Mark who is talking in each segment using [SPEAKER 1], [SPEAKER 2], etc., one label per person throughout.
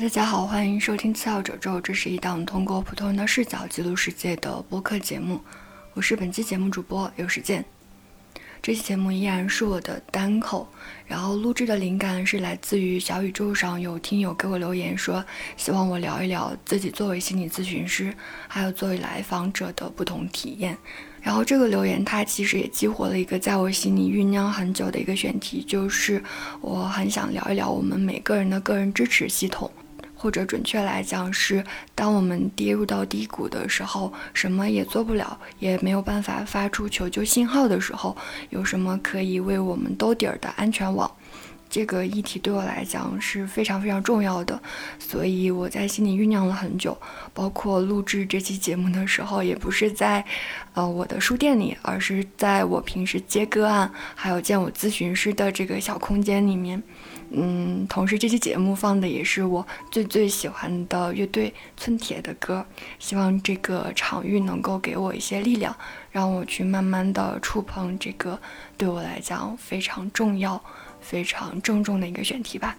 [SPEAKER 1] 大家好，欢迎收听次要褶皱，这是一档通过普通人的视角记录世界的播客节目，我是本期节目主播刘时健。这期节目依然是我的单口，然后录制的灵感是来自于小宇宙上有听友给我留言说，希望我聊一聊自己作为心理咨询师，还有作为来访者的不同体验。然后这个留言它其实也激活了一个在我心里酝酿很久的一个选题，就是我很想聊一聊我们每个人的个人支持系统。或者准确来讲是，当我们跌入到低谷的时候，什么也做不了，也没有办法发出求救信号的时候，有什么可以为我们兜底儿的安全网？这个议题对我来讲是非常非常重要的，所以我在心里酝酿了很久。包括录制这期节目的时候，也不是在，呃，我的书店里，而是在我平时接个案，还有见我咨询师的这个小空间里面。嗯，同时这期节目放的也是我最最喜欢的乐队村铁的歌，希望这个场域能够给我一些力量，让我去慢慢的触碰这个对我来讲非常重要、非常郑重的一个选题吧。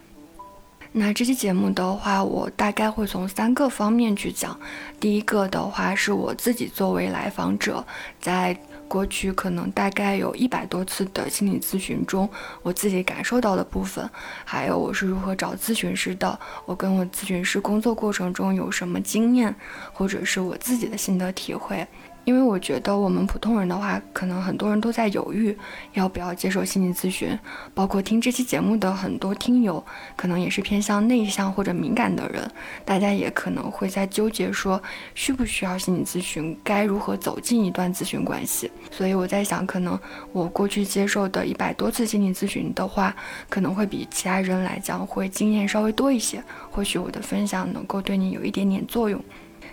[SPEAKER 1] 那这期节目的话，我大概会从三个方面去讲。第一个的话，是我自己作为来访者，在过去可能大概有一百多次的心理咨询中，我自己感受到的部分，还有我是如何找咨询师的，我跟我咨询师工作过程中有什么经验，或者是我自己的心得体会。因为我觉得我们普通人的话，可能很多人都在犹豫要不要接受心理咨询，包括听这期节目的很多听友，可能也是偏向内向或者敏感的人，大家也可能会在纠结说需不需要心理咨询，该如何走进一段咨询关系。所以我在想，可能我过去接受的一百多次心理咨询的话，可能会比其他人来讲会经验稍微多一些，或许我的分享能够对你有一点点作用。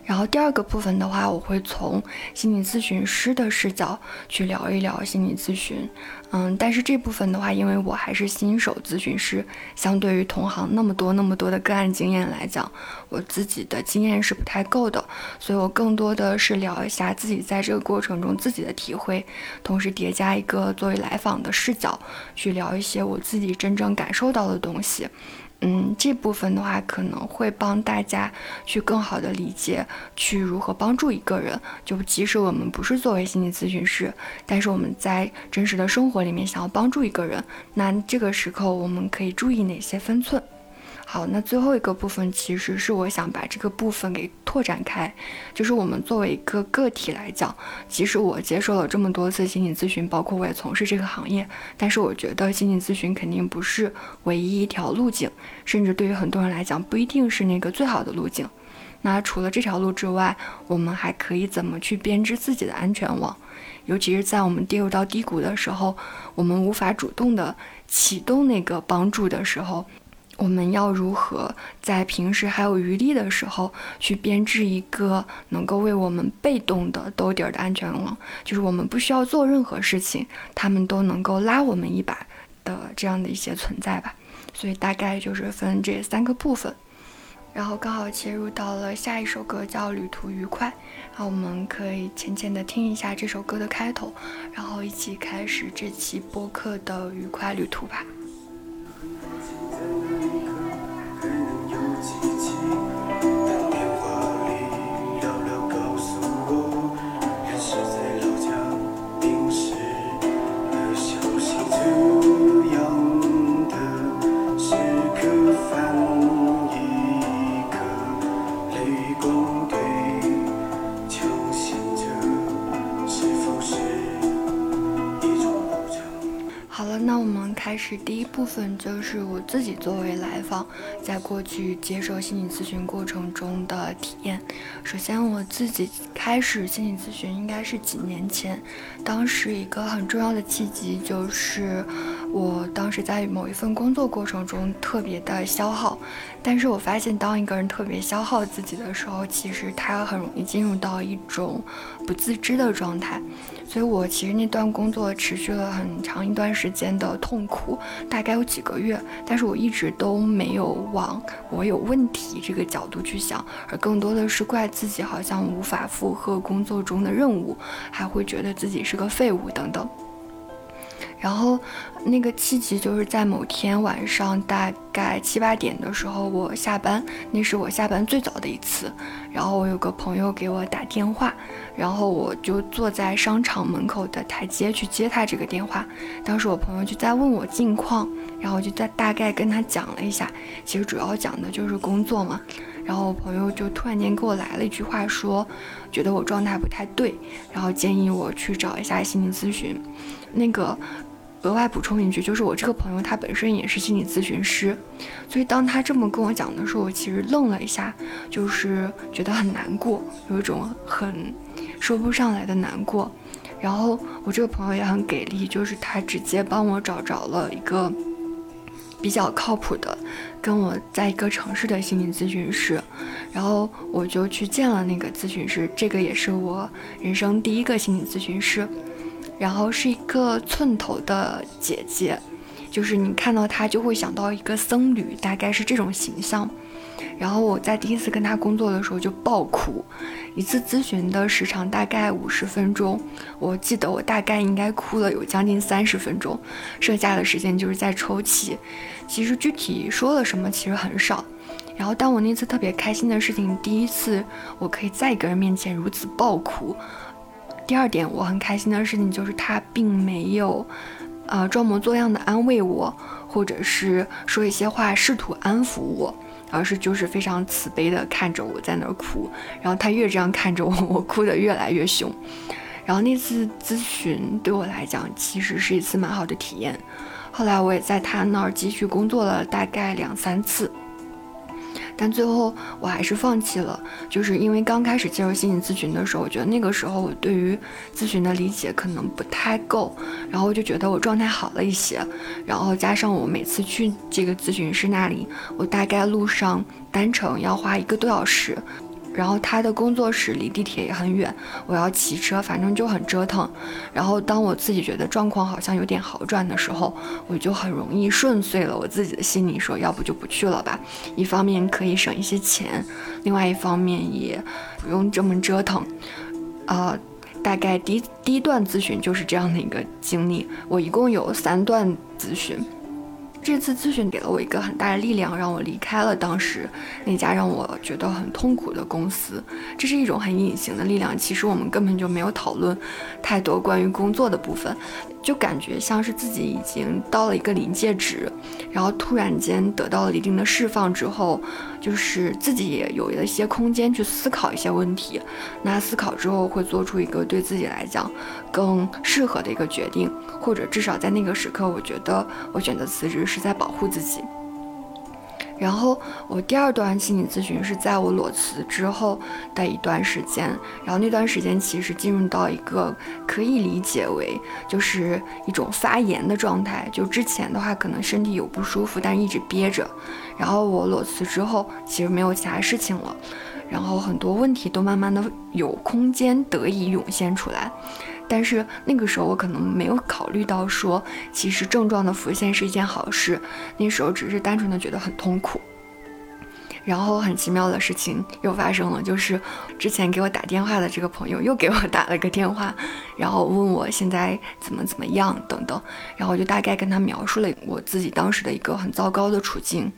[SPEAKER 1] 然后第二个部分的话，我会从心理咨询师的视角去聊一聊心理咨询。嗯，但是这部分的话，因为我还是新手咨询师，相对于同行那么多那么多的个案经验来讲，我自己的经验是不太够的，所以我更多的是聊一下自己在这个过程中自己的体会，同时叠加一个作为来访的视角，去聊一些我自己真正感受到的东西。嗯，这部分的话可能会帮大家去更好的理解，去如何帮助一个人。就即使我们不是作为心理咨询师，但是我们在真实的生活里面想要帮助一个人，那这个时候我们可以注意哪些分寸？好，那最后一个部分其实是我想把这个部分给拓展开，就是我们作为一个个体来讲，即使我接受了这么多次心理咨询，包括我也从事这个行业，但是我觉得心理咨询肯定不是唯一一条路径，甚至对于很多人来讲，不一定是那个最好的路径。那除了这条路之外，我们还可以怎么去编织自己的安全网？尤其是在我们跌入到低谷的时候，我们无法主动的启动那个帮助的时候。我们要如何在平时还有余力的时候，去编织一个能够为我们被动的兜底儿的安全网？就是我们不需要做任何事情，他们都能够拉我们一把的这样的一些存在吧。所以大概就是分这三个部分，然后刚好切入到了下一首歌，叫《旅途愉快》。然后我们可以浅浅的听一下这首歌的开头，然后一起开始这期播客的愉快旅途吧。
[SPEAKER 2] 在
[SPEAKER 1] 开始第一部分，就是我自己作为来访，在过去接受心理咨询过程中的体验。首先，我自己开始心理咨询应该是几年前，当时一个很重要的契机就是，我当时在某一份工作过程中特别的消耗，但是我发现当一个人特别消耗自己的时候，其实他很容易进入到一种不自知的状态。所以我其实那段工作持续了很长一段时间的痛苦，大概有几个月，但是我一直都没有往我有问题这个角度去想，而更多的是怪自己好像无法负荷工作中的任务，还会觉得自己是个废物等等。然后，那个契机就是在某天晚上大概七八点的时候，我下班，那是我下班最早的一次。然后我有个朋友给我打电话，然后我就坐在商场门口的台阶去接他这个电话。当时我朋友就在问我近况，然后我就在大概跟他讲了一下，其实主要讲的就是工作嘛。然后我朋友就突然间给我来了一句话，说觉得我状态不太对，然后建议我去找一下心理咨询。那个。额外补充一句，就是我这个朋友他本身也是心理咨询师，所以当他这么跟我讲的时候，我其实愣了一下，就是觉得很难过，有一种很说不上来的难过。然后我这个朋友也很给力，就是他直接帮我找着了一个比较靠谱的，跟我在一个城市的心理咨询师，然后我就去见了那个咨询师，这个也是我人生第一个心理咨询师。然后是一个寸头的姐姐，就是你看到她就会想到一个僧侣，大概是这种形象。然后我在第一次跟她工作的时候就爆哭，一次咨询的时长大概五十分钟，我记得我大概应该哭了有将近三十分钟，剩下的时间就是在抽泣。其实具体说了什么其实很少。然后当我那次特别开心的事情，第一次我可以在一个人面前如此爆哭。第二点，我很开心的事情就是他并没有，呃，装模作样的安慰我，或者是说一些话试图安抚我，而是就是非常慈悲的看着我在那儿哭，然后他越这样看着我，我哭得越来越凶。然后那次咨询对我来讲其实是一次蛮好的体验，后来我也在他那儿继续工作了大概两三次。但最后我还是放弃了，就是因为刚开始接受心理咨询的时候，我觉得那个时候我对于咨询的理解可能不太够，然后就觉得我状态好了一些，然后加上我每次去这个咨询师那里，我大概路上单程要花一个多小时。然后他的工作室离地铁也很远，我要骑车，反正就很折腾。然后当我自己觉得状况好像有点好转的时候，我就很容易顺遂了我自己的心理，说要不就不去了吧。一方面可以省一些钱，另外一方面也不用这么折腾。啊，大概第第一段咨询就是这样的一个经历。我一共有三段咨询。这次咨询给了我一个很大的力量，让我离开了当时那家让我觉得很痛苦的公司。这是一种很隐形的力量，其实我们根本就没有讨论太多关于工作的部分。就感觉像是自己已经到了一个临界值，然后突然间得到了一定的释放之后，就是自己也有了一些空间去思考一些问题。那思考之后会做出一个对自己来讲更适合的一个决定，或者至少在那个时刻，我觉得我选择辞职是在保护自己。然后我第二段心理咨询是在我裸辞之后的一段时间，然后那段时间其实进入到一个可以理解为就是一种发炎的状态，就之前的话可能身体有不舒服，但是一直憋着，然后我裸辞之后其实没有其他事情了，然后很多问题都慢慢的有空间得以涌现出来。但是那个时候我可能没有考虑到，说其实症状的浮现是一件好事。那时候只是单纯的觉得很痛苦。然后很奇妙的事情又发生了，就是之前给我打电话的这个朋友又给我打了个电话，然后问我现在怎么怎么样等等。然后我就大概跟他描述了我自己当时的一个很糟糕的处境，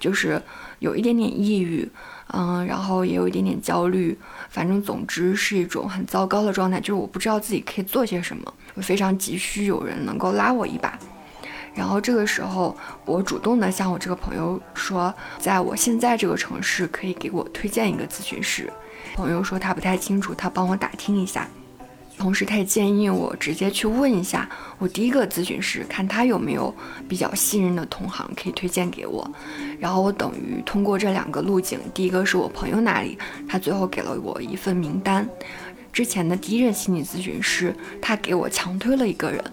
[SPEAKER 1] 就是有一点点抑郁。嗯，然后也有一点点焦虑，反正总之是一种很糟糕的状态，就是我不知道自己可以做些什么，我非常急需有人能够拉我一把。然后这个时候，我主动的向我这个朋友说，在我现在这个城市可以给我推荐一个咨询师。朋友说他不太清楚，他帮我打听一下。同时，他也建议我直接去问一下我第一个咨询师，看他有没有比较信任的同行可以推荐给我。然后我等于通过这两个路径，第一个是我朋友那里，他最后给了我一份名单，之前的第一任心理咨询师，他给我强推了一个人，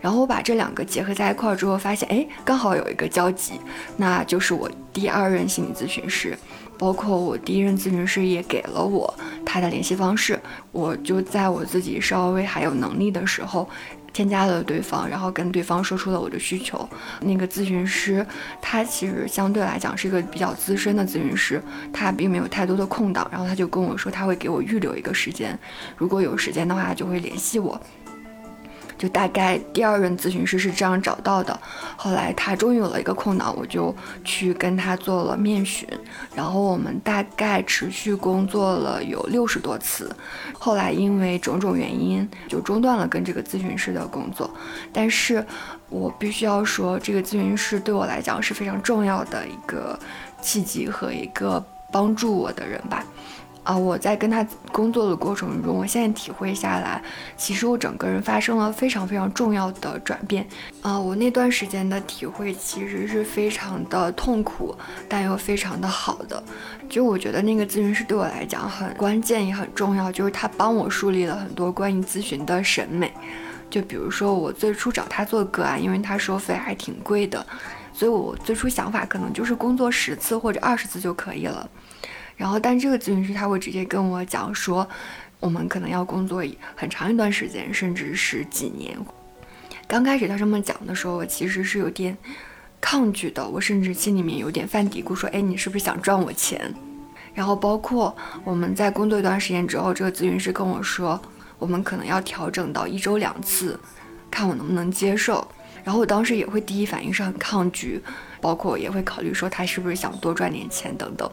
[SPEAKER 1] 然后我把这两个结合在一块儿之后，发现哎，刚好有一个交集，那就是我第二任心理咨询师，包括我第一任咨询师也给了我他的联系方式，我就在我自己稍微还有能力的时候。添加了对方，然后跟对方说出了我的需求。那个咨询师他其实相对来讲是一个比较资深的咨询师，他并没有太多的空档，然后他就跟我说他会给我预留一个时间，如果有时间的话就会联系我。就大概第二任咨询师是这样找到的，后来他终于有了一个空档，我就去跟他做了面询，然后我们大概持续工作了有六十多次，后来因为种种原因就中断了跟这个咨询师的工作，但是我必须要说，这个咨询师对我来讲是非常重要的一个契机和一个帮助我的人吧。啊，我在跟他工作的过程中，我现在体会下来，其实我整个人发生了非常非常重要的转变。啊，我那段时间的体会其实是非常的痛苦，但又非常的好的。就我觉得那个咨询师对我来讲很关键也很重要，就是他帮我树立了很多关于咨询的审美。就比如说我最初找他做个案，因为他收费还挺贵的，所以我最初想法可能就是工作十次或者二十次就可以了。然后，但这个咨询师他会直接跟我讲说，我们可能要工作很长一段时间，甚至是几年。刚开始他这么讲的时候，我其实是有点抗拒的，我甚至心里面有点犯嘀咕，说，哎，你是不是想赚我钱？然后包括我们在工作一段时间之后，这个咨询师跟我说，我们可能要调整到一周两次，看我能不能接受。然后我当时也会第一反应是很抗拒，包括也会考虑说他是不是想多赚点钱等等。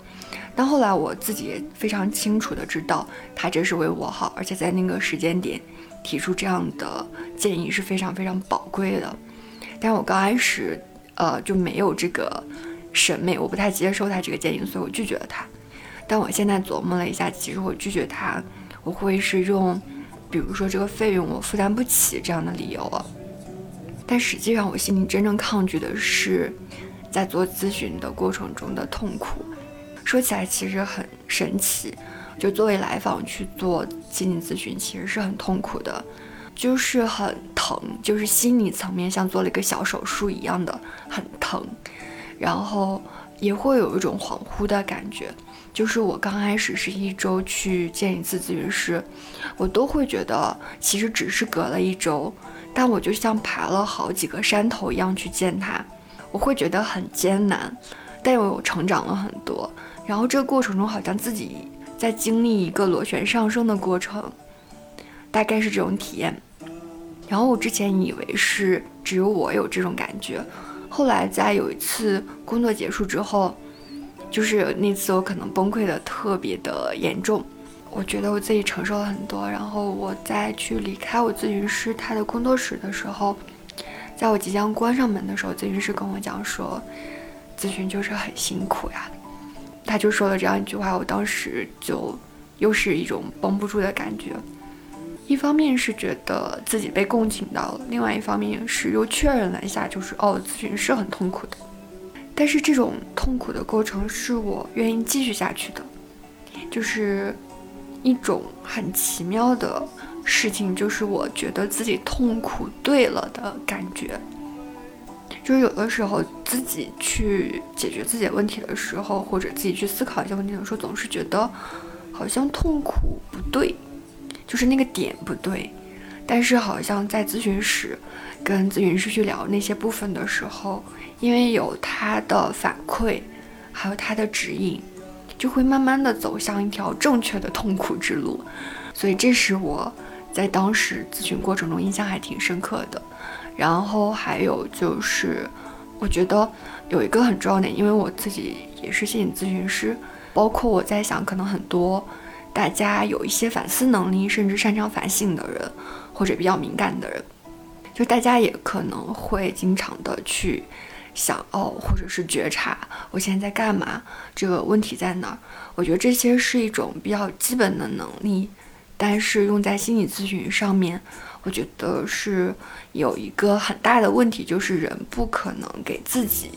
[SPEAKER 1] 但后来我自己也非常清楚的知道，他这是为我好，而且在那个时间点提出这样的建议是非常非常宝贵的。但我刚开始，呃，就没有这个审美，我不太接受他这个建议，所以我拒绝了他。但我现在琢磨了一下，其实我拒绝他，我会是用，比如说这个费用我负担不起这样的理由了。但实际上，我心里真正抗拒的是，在做咨询的过程中的痛苦。说起来其实很神奇，就作为来访去做心理咨询，其实是很痛苦的，就是很疼，就是心理层面像做了一个小手术一样的很疼，然后也会有一种恍惚的感觉。就是我刚开始是一周去见一次咨询师，我都会觉得其实只是隔了一周，但我就像爬了好几个山头一样去见他，我会觉得很艰难，但又成长了很多。然后这个过程中，好像自己在经历一个螺旋上升的过程，大概是这种体验。然后我之前以为是只有我有这种感觉，后来在有一次工作结束之后，就是那次我可能崩溃的特别的严重，我觉得我自己承受了很多。然后我在去离开我咨询师他的工作室的时候，在我即将关上门的时候，咨询师跟我讲说，咨询就是很辛苦呀。他就说了这样一句话，我当时就又是一种绷不住的感觉。一方面是觉得自己被共情到了，另外一方面是又确认了一下，就是哦，咨询是很痛苦的。但是这种痛苦的过程是我愿意继续下去的，就是一种很奇妙的事情，就是我觉得自己痛苦对了的感觉。就是有的时候自己去解决自己的问题的时候，或者自己去思考一些问题的时候，总是觉得好像痛苦不对，就是那个点不对。但是好像在咨询室跟咨询师去聊那些部分的时候，因为有他的反馈，还有他的指引，就会慢慢的走向一条正确的痛苦之路。所以这是我在当时咨询过程中印象还挺深刻的。然后还有就是，我觉得有一个很重要的，因为我自己也是心理咨询师，包括我在想，可能很多大家有一些反思能力，甚至擅长反省的人，或者比较敏感的人，就大家也可能会经常的去想哦，或者是觉察我现在在干嘛，这个问题在哪儿？我觉得这些是一种比较基本的能力，但是用在心理咨询上面。我觉得是有一个很大的问题，就是人不可能给自己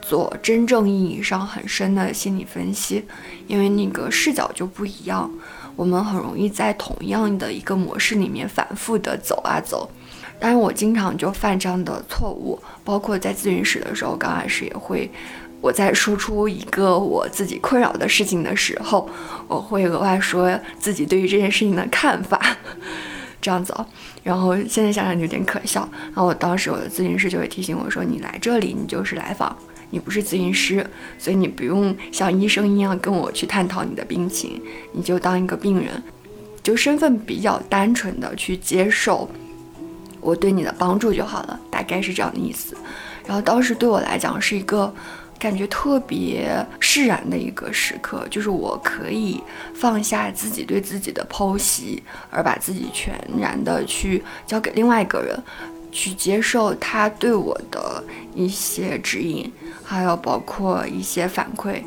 [SPEAKER 1] 做真正意义上很深的心理分析，因为那个视角就不一样。我们很容易在同样的一个模式里面反复的走啊走。但是我经常就犯这样的错误，包括在咨询室的时候，刚开始也会，我在说出一个我自己困扰的事情的时候，我会额外说自己对于这件事情的看法，这样子哦。然后现在想想有点可笑。然后我当时我的咨询师就会提醒我说：“你来这里，你就是来访，你不是咨询师，所以你不用像医生一样跟我去探讨你的病情，你就当一个病人，就身份比较单纯的去接受。”我对你的帮助就好了，大概是这样的意思。然后当时对我来讲是一个感觉特别释然的一个时刻，就是我可以放下自己对自己的剖析，而把自己全然的去交给另外一个人，去接受他对我的一些指引，还有包括一些反馈。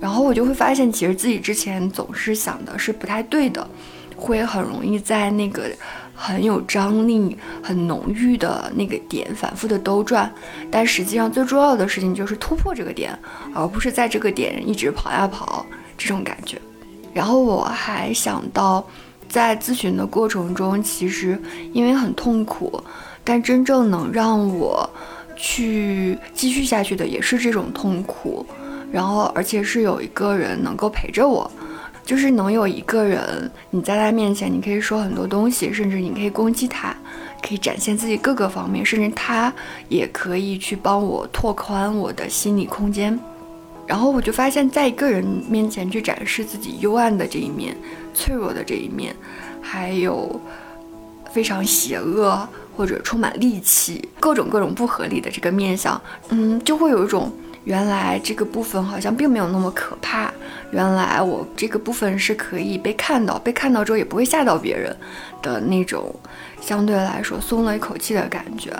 [SPEAKER 1] 然后我就会发现，其实自己之前总是想的是不太对的，会很容易在那个。很有张力、很浓郁的那个点反复的兜转，但实际上最重要的事情就是突破这个点，而不是在这个点一直跑呀跑这种感觉。然后我还想到，在咨询的过程中，其实因为很痛苦，但真正能让我去继续下去的也是这种痛苦，然后而且是有一个人能够陪着我。就是能有一个人，你在他面前，你可以说很多东西，甚至你可以攻击他，可以展现自己各个方面，甚至他也可以去帮我拓宽我的心理空间。然后我就发现，在一个人面前去展示自己幽暗的这一面、脆弱的这一面，还有非常邪恶或者充满戾气、各种各种不合理的这个面相，嗯，就会有一种。原来这个部分好像并没有那么可怕，原来我这个部分是可以被看到，被看到之后也不会吓到别人的那种，相对来说松了一口气的感觉。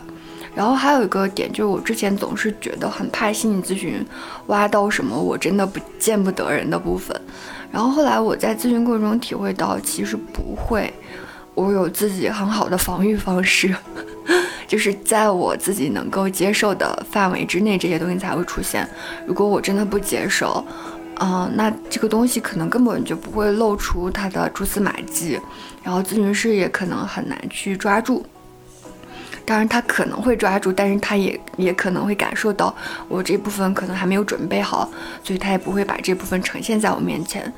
[SPEAKER 1] 然后还有一个点就是，我之前总是觉得很怕心理咨询挖到什么我真的不见不得人的部分，然后后来我在咨询过程中体会到，其实不会，我有自己很好的防御方式。就是在我自己能够接受的范围之内，这些东西才会出现。如果我真的不接受，嗯，那这个东西可能根本就不会露出它的蛛丝马迹，然后咨询师也可能很难去抓住。当然，他可能会抓住，但是他也也可能会感受到我这部分可能还没有准备好，所以他也不会把这部分呈现在我面前。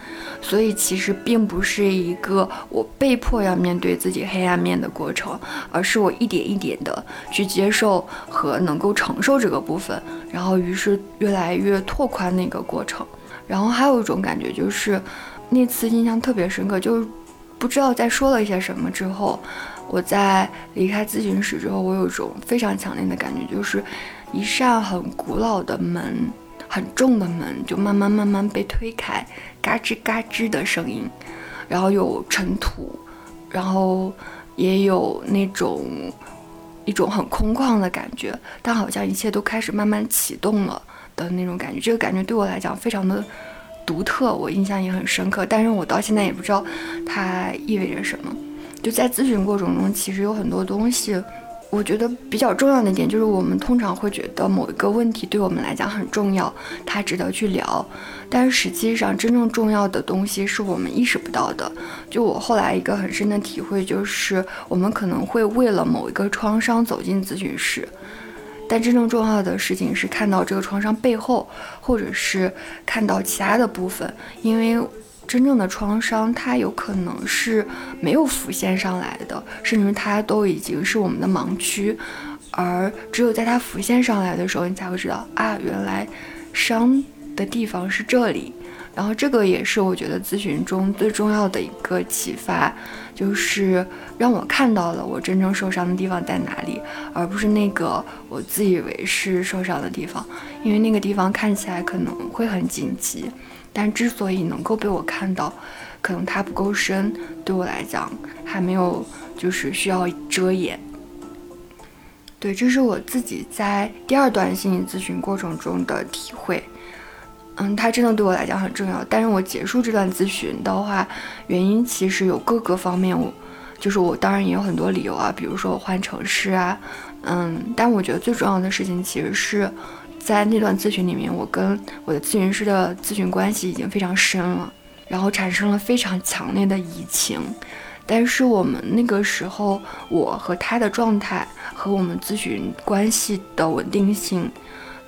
[SPEAKER 1] 所以其实并不是一个我被迫要面对自己黑暗面的过程，而是我一点一点的去接受和能够承受这个部分，然后于是越来越拓宽那个过程。然后还有一种感觉就是，那次印象特别深刻，就是不知道在说了一些什么之后。我在离开咨询室之后，我有一种非常强烈的感觉，就是一扇很古老的门，很重的门，就慢慢慢慢被推开，嘎吱嘎吱的声音，然后有尘土，然后也有那种一种很空旷的感觉，但好像一切都开始慢慢启动了的那种感觉。这个感觉对我来讲非常的独特，我印象也很深刻，但是我到现在也不知道它意味着什么。就在咨询过程中，其实有很多东西，我觉得比较重要的一点就是，我们通常会觉得某一个问题对我们来讲很重要，它值得去聊，但是实际上真正重要的东西是我们意识不到的。就我后来一个很深的体会就是，我们可能会为了某一个创伤走进咨询室，但真正重要的事情是看到这个创伤背后，或者是看到其他的部分，因为。真正的创伤，它有可能是没有浮现上来的，甚至它都已经是我们的盲区，而只有在它浮现上来的时候，你才会知道啊，原来伤的地方是这里。然后这个也是我觉得咨询中最重要的一个启发，就是让我看到了我真正受伤的地方在哪里，而不是那个我自以为是受伤的地方，因为那个地方看起来可能会很紧急。但之所以能够被我看到，可能它不够深，对我来讲还没有，就是需要遮掩。对，这是我自己在第二段心理咨询过程中的体会。嗯，它真的对我来讲很重要。但是我结束这段咨询的话，原因其实有各个方面，我就是我当然也有很多理由啊，比如说我换城市啊，嗯，但我觉得最重要的事情其实是。在那段咨询里面，我跟我的咨询师的咨询关系已经非常深了，然后产生了非常强烈的移情。但是我们那个时候，我和他的状态和我们咨询关系的稳定性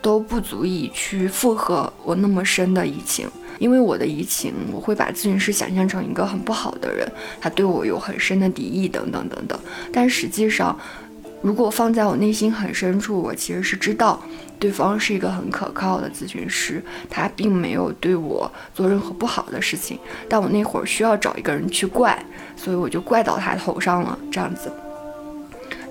[SPEAKER 1] 都不足以去负荷我那么深的移情。因为我的移情，我会把咨询师想象成一个很不好的人，他对我有很深的敌意等等等等。但实际上，如果放在我内心很深处，我其实是知道对方是一个很可靠的咨询师，他并没有对我做任何不好的事情。但我那会儿需要找一个人去怪，所以我就怪到他头上了，这样子。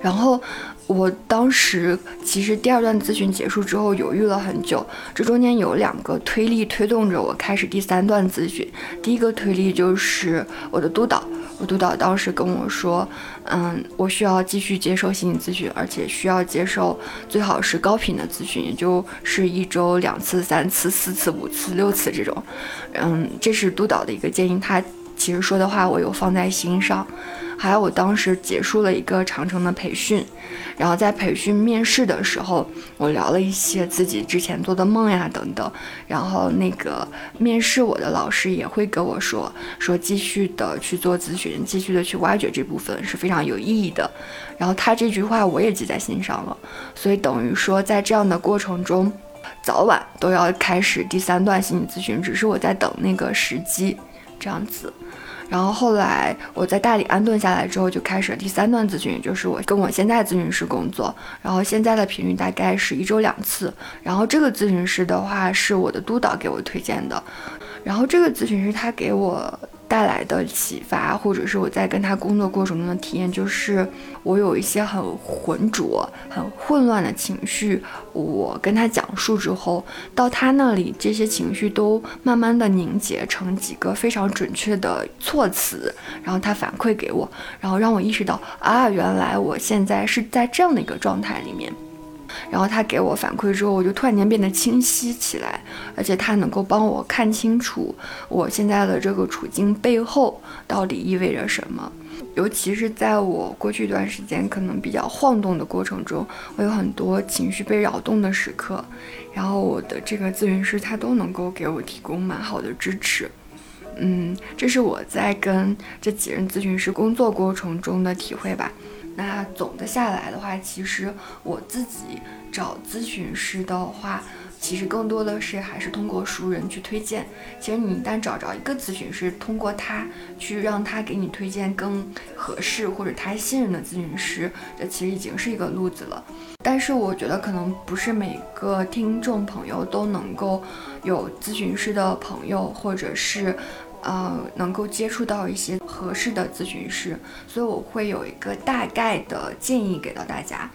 [SPEAKER 1] 然后。我当时其实第二段咨询结束之后犹豫了很久，这中间有两个推力推动着我开始第三段咨询。第一个推力就是我的督导，我督导当时跟我说，嗯，我需要继续接受心理咨询，而且需要接受最好是高频的咨询，也就是一周两次、三次、四次、五次、六次这种。嗯，这是督导的一个建议，他其实说的话我有放在心上。还有我当时结束了一个长城的培训。然后在培训面试的时候，我聊了一些自己之前做的梦呀等等。然后那个面试我的老师也会跟我说，说继续的去做咨询，继续的去挖掘这部分是非常有意义的。然后他这句话我也记在心上了。所以等于说在这样的过程中，早晚都要开始第三段心理咨询，只是我在等那个时机，这样子。然后后来我在大理安顿下来之后，就开始了第三段咨询，就是我跟我现在咨询师工作。然后现在的频率大概是一周两次。然后这个咨询师的话是我的督导给我推荐的。然后这个咨询师他给我。带来的启发，或者是我在跟他工作过程中的体验，就是我有一些很浑浊、很混乱的情绪，我跟他讲述之后，到他那里，这些情绪都慢慢的凝结成几个非常准确的措辞，然后他反馈给我，然后让我意识到啊，原来我现在是在这样的一个状态里面。然后他给我反馈之后，我就突然间变得清晰起来，而且他能够帮我看清楚我现在的这个处境背后到底意味着什么。尤其是在我过去一段时间可能比较晃动的过程中，我有很多情绪被扰动的时刻，然后我的这个咨询师他都能够给我提供蛮好的支持。嗯，这是我在跟这几任咨询师工作过程中的体会吧。那总的下来的话，其实我自己找咨询师的话，其实更多的是还是通过熟人去推荐。其实你一旦找着一个咨询师，通过他去让他给你推荐更合适或者他信任的咨询师，这其实已经是一个路子了。但是我觉得可能不是每个听众朋友都能够有咨询师的朋友，或者是。呃，能够接触到一些合适的咨询师，所以我会有一个大概的建议给到大家。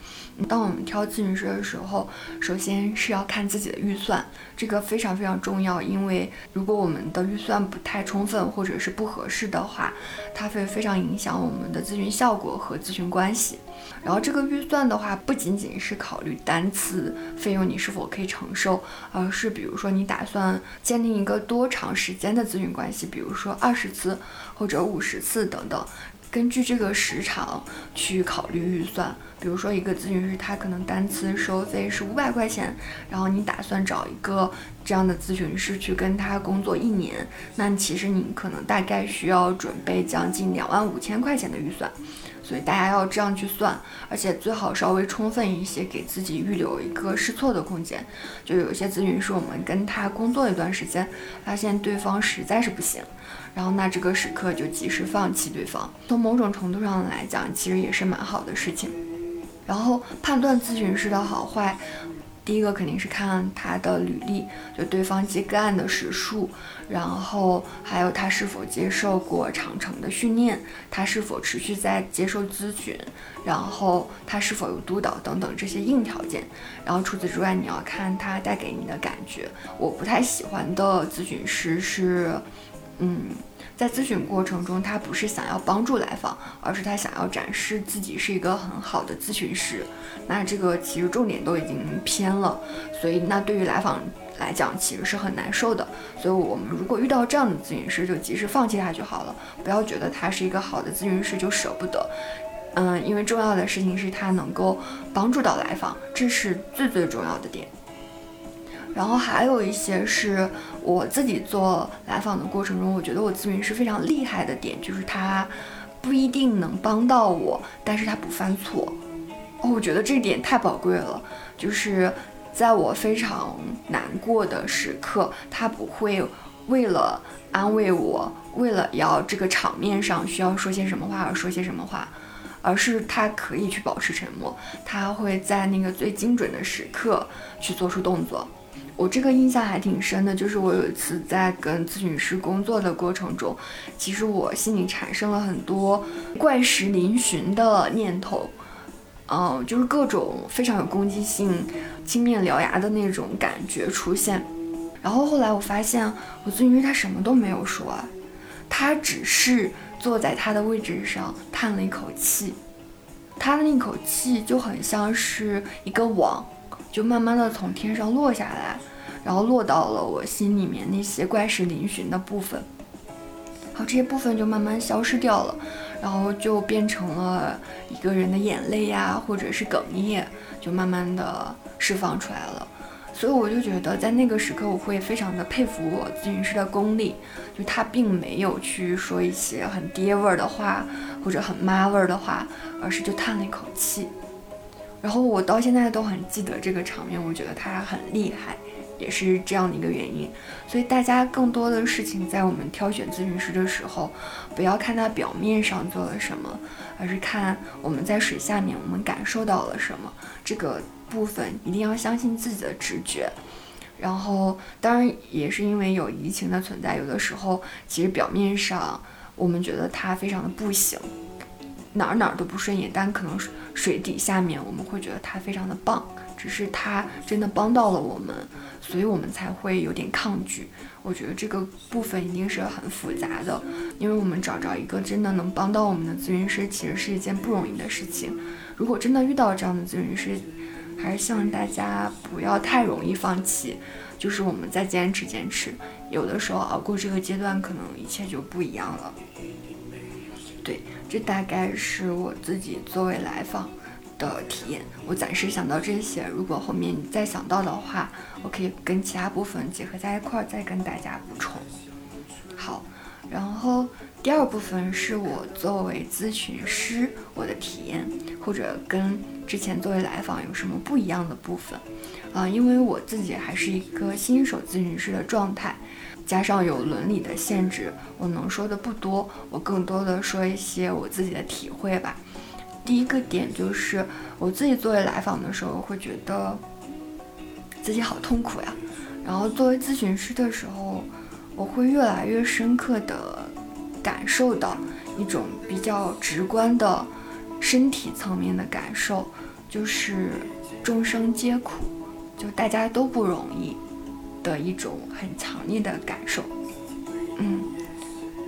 [SPEAKER 1] 当我们挑咨询师的时候，首先是要看自己的预算，这个非常非常重要。因为如果我们的预算不太充分或者是不合适的话，它会非常影响我们的咨询效果和咨询关系。然后这个预算的话，不仅仅是考虑单次费用你是否可以承受，而是比如说你打算建立一个多长时间的咨询关系，比如说二十次或者五十次等等。根据这个时长去考虑预算，比如说一个咨询师他可能单次收费是五百块钱，然后你打算找一个这样的咨询师去跟他工作一年，那其实你可能大概需要准备将近两万五千块钱的预算。所以大家要这样去算，而且最好稍微充分一些，给自己预留一个试错的空间。就有些咨询师，我们跟他工作一段时间，发现对方实在是不行，然后那这个时刻就及时放弃对方。从某种程度上来讲，其实也是蛮好的事情。然后判断咨询师的好坏。第一个肯定是看他的履历，就对方接个案的时数，然后还有他是否接受过长程的训练，他是否持续在接受咨询，然后他是否有督导等等这些硬条件。然后除此之外，你要看他带给你的感觉。我不太喜欢的咨询师是，嗯。在咨询过程中，他不是想要帮助来访，而是他想要展示自己是一个很好的咨询师。那这个其实重点都已经偏了，所以那对于来访来讲，其实是很难受的。所以我们如果遇到这样的咨询师，就及时放弃他就好了，不要觉得他是一个好的咨询师就舍不得。嗯，因为重要的事情是他能够帮助到来访，这是最最重要的点。然后还有一些是我自己做来访的过程中，我觉得我咨询师非常厉害的点，就是他不一定能帮到我，但是他不犯错。哦，我觉得这点太宝贵了，就是在我非常难过的时刻，他不会为了安慰我，为了要这个场面上需要说些什么话而说些什么话。而是他可以去保持沉默，他会在那个最精准的时刻去做出动作。我这个印象还挺深的，就是我有一次在跟咨询师工作的过程中，其实我心里产生了很多怪石嶙峋的念头，嗯，就是各种非常有攻击性、青面獠牙的那种感觉出现。然后后来我发现，我咨询师他什么都没有说，他只是。坐在他的位置上，叹了一口气，他的那口气就很像是一个网，就慢慢的从天上落下来，然后落到了我心里面那些怪石嶙峋的部分，好，这些部分就慢慢消失掉了，然后就变成了一个人的眼泪呀，或者是哽咽，就慢慢的释放出来了。所以我就觉得，在那个时刻，我会非常的佩服我咨询师的功力，就他并没有去说一些很爹味儿的话，或者很妈味儿的话，而是就叹了一口气。然后我到现在都很记得这个场面，我觉得他很厉害，也是这样的一个原因。所以大家更多的事情，在我们挑选咨询师的时候，不要看他表面上做了什么，而是看我们在水下面我们感受到了什么。这个。部分一定要相信自己的直觉，然后当然也是因为有移情的存在，有的时候其实表面上我们觉得他非常的不行，哪儿哪儿都不顺眼，但可能水底下面我们会觉得他非常的棒，只是他真的帮到了我们，所以我们才会有点抗拒。我觉得这个部分一定是很复杂的，因为我们找着一个真的能帮到我们的咨询师，其实是一件不容易的事情。如果真的遇到这样的咨询师，还是希望大家不要太容易放弃，就是我们再坚持坚持，有的时候熬过这个阶段，可能一切就不一样了。对，这大概是我自己作为来访的体验。我暂时想到这些，如果后面你再想到的话，我可以跟其他部分结合在一块儿再跟大家补充。好，然后第二部分是我作为咨询师我的体验，或者跟。之前作为来访有什么不一样的部分？啊，因为我自己还是一个新手咨询师的状态，加上有伦理的限制，我能说的不多。我更多的说一些我自己的体会吧。第一个点就是我自己作为来访的时候，会觉得自己好痛苦呀。然后作为咨询师的时候，我会越来越深刻的感受到一种比较直观的。身体层面的感受，就是众生皆苦，就大家都不容易的一种很强烈的感受。嗯，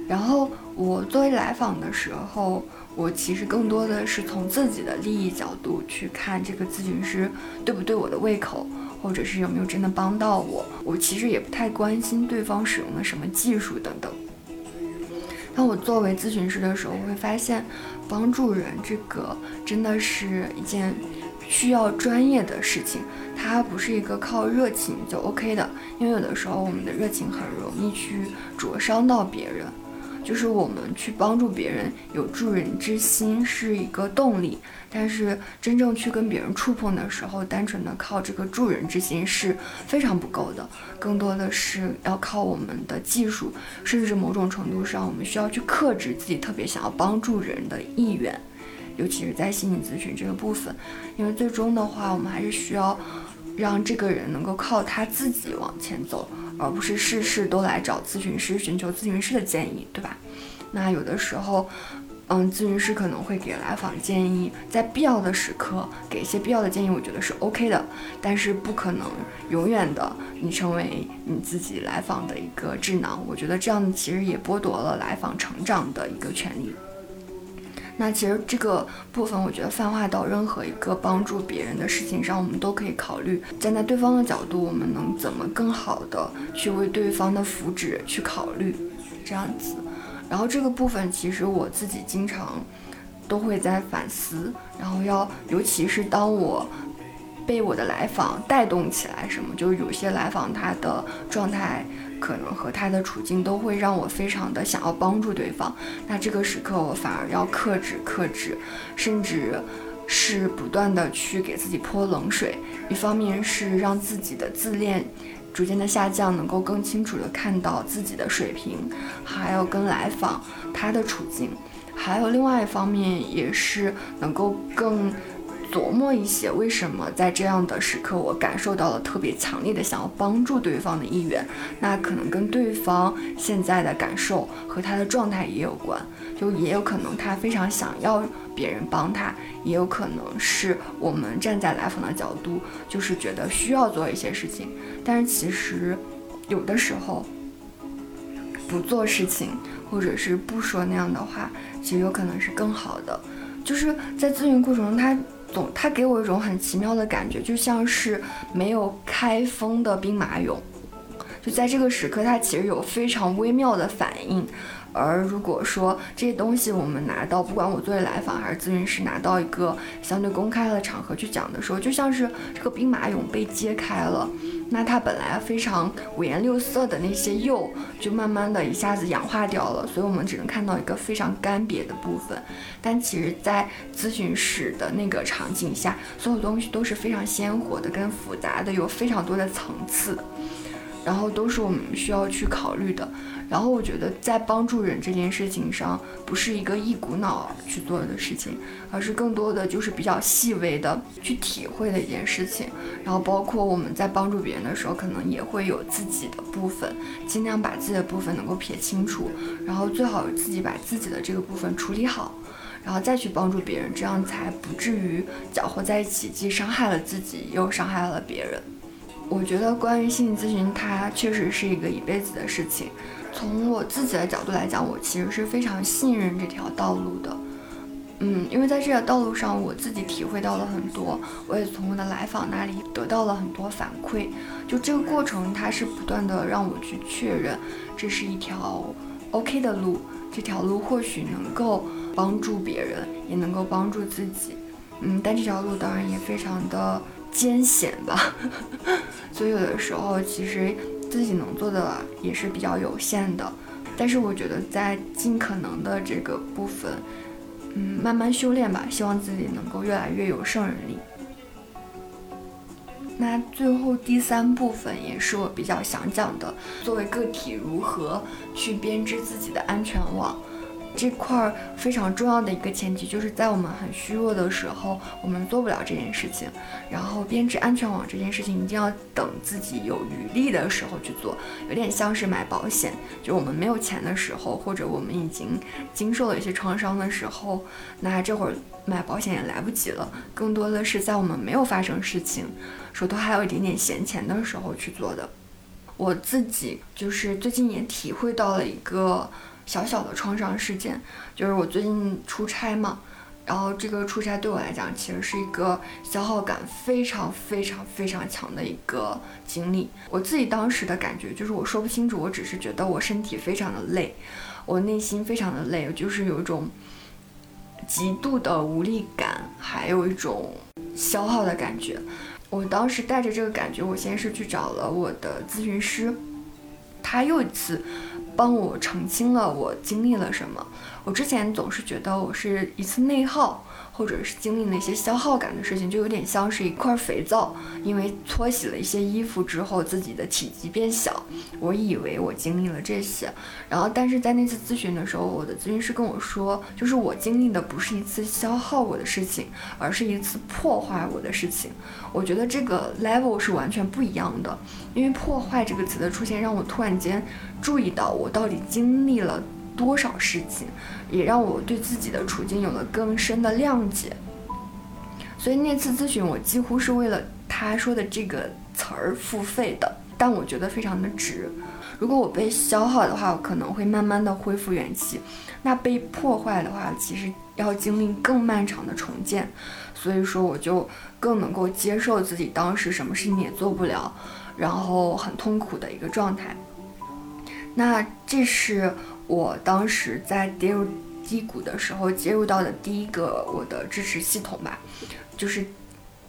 [SPEAKER 1] 然后我作为来访的时候，我其实更多的是从自己的利益角度去看这个咨询师对不对我的胃口，或者是有没有真的帮到我。我其实也不太关心对方使用了什么技术等等。当我作为咨询师的时候，我会发现。帮助人，这个真的是一件需要专业的事情，它不是一个靠热情就 OK 的，因为有的时候我们的热情很容易去灼伤到别人。就是我们去帮助别人，有助人之心是一个动力，但是真正去跟别人触碰的时候，单纯的靠这个助人之心是非常不够的，更多的是要靠我们的技术，甚至某种程度上，我们需要去克制自己特别想要帮助人的意愿，尤其是在心理咨询这个部分，因为最终的话，我们还是需要让这个人能够靠他自己往前走。而不是事事都来找咨询师寻求咨询师的建议，对吧？那有的时候，嗯，咨询师可能会给来访建议，在必要的时刻给一些必要的建议，我觉得是 OK 的。但是不可能永远的你成为你自己来访的一个智囊，我觉得这样其实也剥夺了来访成长的一个权利。那其实这个部分，我觉得泛化到任何一个帮助别人的事情上，我们都可以考虑站在对方的角度，我们能怎么更好的去为对方的福祉去考虑，这样子。然后这个部分，其实我自己经常都会在反思，然后要，尤其是当我被我的来访带动起来什么，就是有些来访他的状态可能和他的处境都会让我非常的想要帮助对方，那这个时刻我反而要克制克制，甚至是不断的去给自己泼冷水，一方面是让自己的自恋逐渐的下降，能够更清楚的看到自己的水平，还有跟来访他的处境，还有另外一方面也是能够更。琢磨一些，为什么在这样的时刻，我感受到了特别强烈的想要帮助对方的意愿？那可能跟对方现在的感受和他的状态也有关，就也有可能他非常想要别人帮他，也有可能是我们站在来访的角度，就是觉得需要做一些事情。但是其实有的时候不做事情，或者是不说那样的话，其实有可能是更好的。就是在咨询过程中，他。总它给我一种很奇妙的感觉，就像是没有开封的兵马俑，就在这个时刻，它其实有非常微妙的反应。而如果说这些东西我们拿到，不管我作为来访还是咨询师拿到一个相对公开的场合去讲的时候，就像是这个兵马俑被揭开了，那它本来非常五颜六色的那些釉，就慢慢的一下子氧化掉了，所以我们只能看到一个非常干瘪的部分。但其实，在咨询室的那个场景下，所有东西都是非常鲜活的、跟复杂的，有非常多的层次。然后都是我们需要去考虑的。然后我觉得在帮助人这件事情上，不是一个一股脑去做的事情，而是更多的就是比较细微的去体会的一件事情。然后包括我们在帮助别人的时候，可能也会有自己的部分，尽量把自己的部分能够撇清楚，然后最好自己把自己的这个部分处理好，然后再去帮助别人，这样才不至于搅和在一起，既伤害了自己，又伤害了别人。我觉得关于心理咨询，它确实是一个一辈子的事情。从我自己的角度来讲，我其实是非常信任这条道路的。嗯，因为在这条道路上，我自己体会到了很多，我也从我的来访那里得到了很多反馈。就这个过程，它是不断的让我去确认，这是一条 OK 的路。这条路或许能够帮助别人，也能够帮助自己。嗯，但这条路当然也非常的。艰险吧，所以有的时候其实自己能做的也是比较有限的，但是我觉得在尽可能的这个部分，嗯，慢慢修炼吧，希望自己能够越来越有胜任力。那最后第三部分也是我比较想讲的，作为个体如何去编织自己的安全网。这块儿非常重要的一个前提，就是在我们很虚弱的时候，我们做不了这件事情。然后编织安全网这件事情，一定要等自己有余力的时候去做，有点像是买保险，就我们没有钱的时候，或者我们已经经受了一些创伤的时候，那这会儿买保险也来不及了。更多的是在我们没有发生事情，手头还有一点点闲钱的时候去做的。我自己就是最近也体会到了一个。小小的创伤事件，就是我最近出差嘛，然后这个出差对我来讲，其实是一个消耗感非常非常非常强的一个经历。我自己当时的感觉就是我说不清楚，我只是觉得我身体非常的累，我内心非常的累，就是有一种极度的无力感，还有一种消耗的感觉。我当时带着这个感觉，我先是去找了我的咨询师，他又一次。帮我澄清了我经历了什么。我之前总是觉得我是一次内耗。或者是经历那些消耗感的事情，就有点像是一块肥皂，因为搓洗了一些衣服之后，自己的体积变小。我以为我经历了这些，然后但是在那次咨询的时候，我的咨询师跟我说，就是我经历的不是一次消耗我的事情，而是一次破坏我的事情。我觉得这个 level 是完全不一样的，因为破坏这个词的出现，让我突然间注意到我到底经历了。多少事情，也让我对自己的处境有了更深的谅解。所以那次咨询，我几乎是为了他说的这个词儿付费的，但我觉得非常的值。如果我被消耗的话，我可能会慢慢的恢复元气；那被破坏的话，其实要经历更漫长的重建。所以说，我就更能够接受自己当时什么事情也做不了，然后很痛苦的一个状态。那这是。我当时在跌入低谷的时候接入到的第一个我的支持系统吧，就是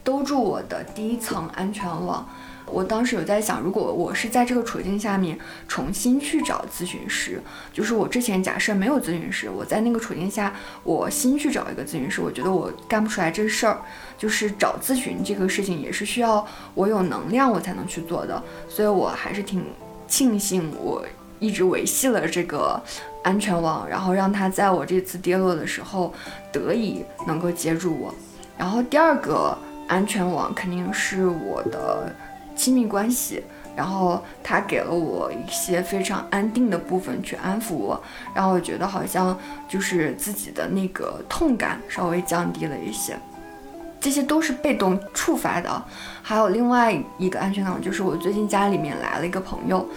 [SPEAKER 1] 兜住我的第一层安全网。我当时有在想，如果我是在这个处境下面重新去找咨询师，就是我之前假设没有咨询师，我在那个处境下，我新去找一个咨询师，我觉得我干不出来这事儿。就是找咨询这个事情也是需要我有能量我才能去做的，所以我还是挺庆幸我一直维系了这个安全网，然后让他在我这次跌落的时候得以能够接住我。然后第二个安全网肯定是我的。亲密关系，然后他给了我一些非常安定的部分去安抚我，让我觉得好像就是自己的那个痛感稍微降低了一些。这些都是被动触发的。还有另外一个安全网，就是我最近家里面来了一个朋友，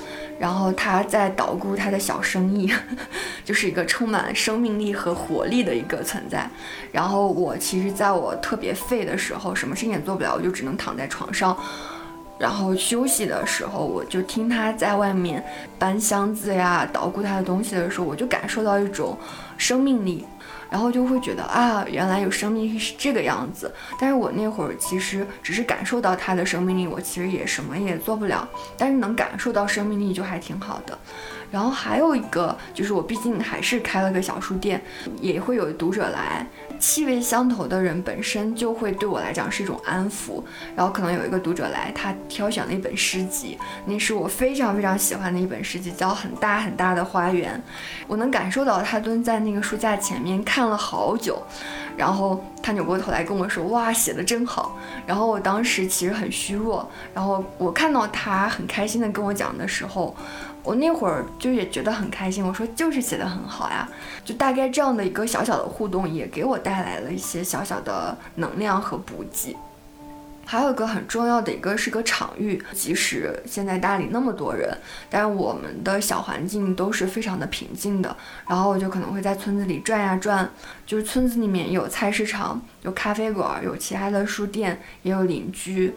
[SPEAKER 1] 然后他在捣鼓他的小生意，就是一个充满生命力和活力的一个存在。然后我其实在我特别废的时候，什么事情也做不了，我就只能躺在床上。然后休息的时候，我就听他在外面搬箱子呀、捣鼓他的东西的时候，我就感受到一种生命力，然后就会觉得啊，原来有生命力是这个样子。但是我那会儿其实只是感受到它的生命力，我其实也什么也做不了，但是能感受到生命力就还挺好的。然后还有一个就是，我毕竟还是开了个小书店，也会有读者来，气味相投的人本身就会对我来讲是一种安抚。然后可能有一个读者来，他挑选了一本诗集，那是我非常非常喜欢的一本诗集，叫《很大很大的花园》。我能感受到他蹲在那个书架前面看了好久，然后他扭过头来跟我说：“哇，写的真好。”然后我当时其实很虚弱，然后我看到他很开心的跟我讲的时候。我那会儿就也觉得很开心，我说就是写的很好呀，就大概这样的一个小小的互动，也给我带来了一些小小的能量和补给。还有一个很重要的一个是个场域，即使现在大理那么多人，但是我们的小环境都是非常的平静的。然后我就可能会在村子里转呀转，就是村子里面有菜市场、有咖啡馆、有其他的书店，也有邻居。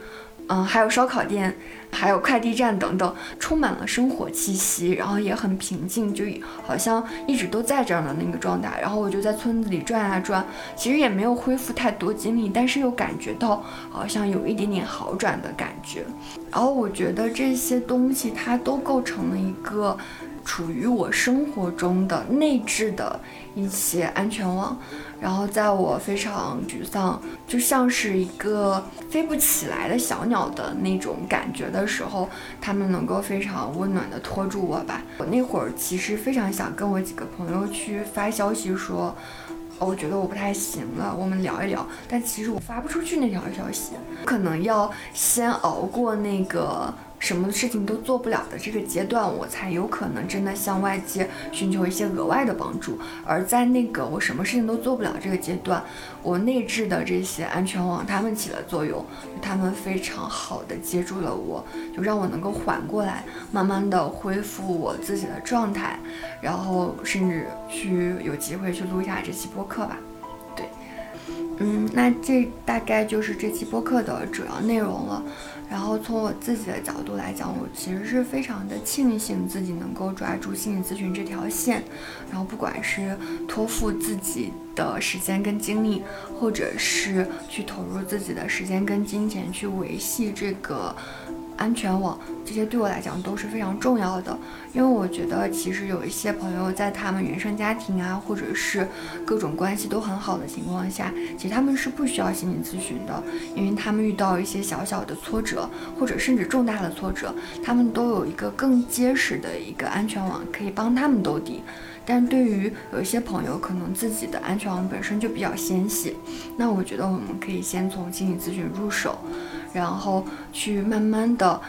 [SPEAKER 1] 嗯，还有烧烤店，还有快递站等等，充满了生活气息，然后也很平静，就好像一直都在这样的那个状态。然后我就在村子里转啊转，其实也没有恢复太多精力，但是又感觉到好像有一点点好转的感觉。然后我觉得这些东西它都构成了一个。处于我生活中的内置的一些安全网，然后在我非常沮丧，就像是一个飞不起来的小鸟的那种感觉的时候，他们能够非常温暖的拖住我吧。我那会儿其实非常想跟我几个朋友去发消息说，我觉得我不太行了，我们聊一聊。但其实我发不出去那条消息，可能要先熬过那个。什么事情都做不了的这个阶段，我才有可能真的向外界寻求一些额外的帮助。而在那个我什么事情都做不了这个阶段，我内置的这些安全网，他们起了作用，他们非常好的接住了我，就让我能够缓过来，慢慢的恢复我自己的状态，然后甚至去有机会去录一下这期播客吧。嗯，那这大概就是这期播客的主要内容了。然后从我自己的角度来讲，我其实是非常的庆幸自己能够抓住心理咨询这条线，然后不管是托付自己的时间跟精力，或者是去投入自己的时间跟金钱去维系这个。安全网这些对我来讲都是非常重要的，因为我觉得其实有一些朋友在他们原生家庭啊，或者是各种关系都很好的情况下，其实他们是不需要心理咨询的，因为他们遇到一些小小的挫折，或者甚至重大的挫折，他们都有一个更结实的一个安全网可以帮他们兜底。但对于有一些朋友，可能自己的安全网本身就比较纤细，那我觉得我们可以先从心理咨询入手。然后去慢慢的，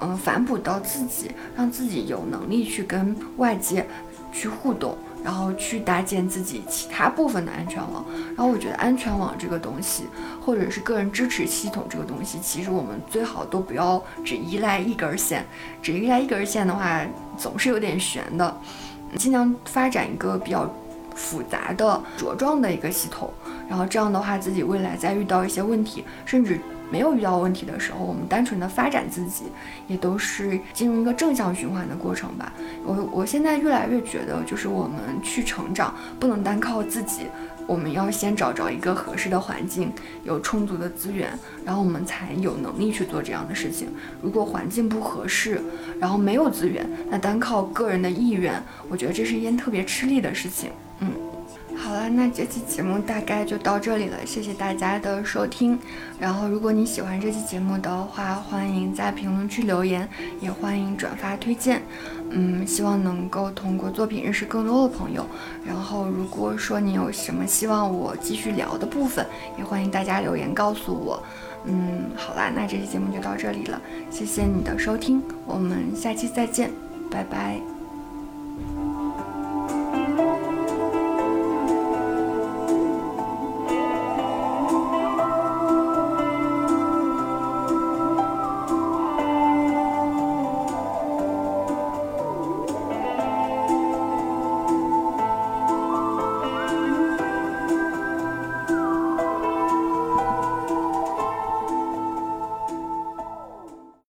[SPEAKER 1] 嗯，反哺到自己，让自己有能力去跟外界去互动，然后去搭建自己其他部分的安全网。然后我觉得安全网这个东西，或者是个人支持系统这个东西，其实我们最好都不要只依赖一根线，只依赖一根线的话，总是有点悬的。尽量发展一个比较复杂的茁壮的一个系统，然后这样的话，自己未来再遇到一些问题，甚至。没有遇到问题的时候，我们单纯的发展自己，也都是进入一个正向循环的过程吧。我我现在越来越觉得，就是我们去成长，不能单靠自己。我们要先找着一个合适的环境，有充足的资源，然后我们才有能力去做这样的事情。如果环境不合适，然后没有资源，那单靠个人的意愿，我觉得这是一件特别吃力的事情。嗯，好了，那这期节目大概就到这里了，谢谢大家的收听。然后，如果你喜欢这期节目的话，欢迎在评论区留言，也欢迎转发推荐。嗯，希望能够通过作品认识更多的朋友。然后，如果说你有什么希望我继续聊的部分，也欢迎大家留言告诉我。嗯，好啦，那这期节目就到这里了，谢谢你的收听，我们下期再见，拜拜。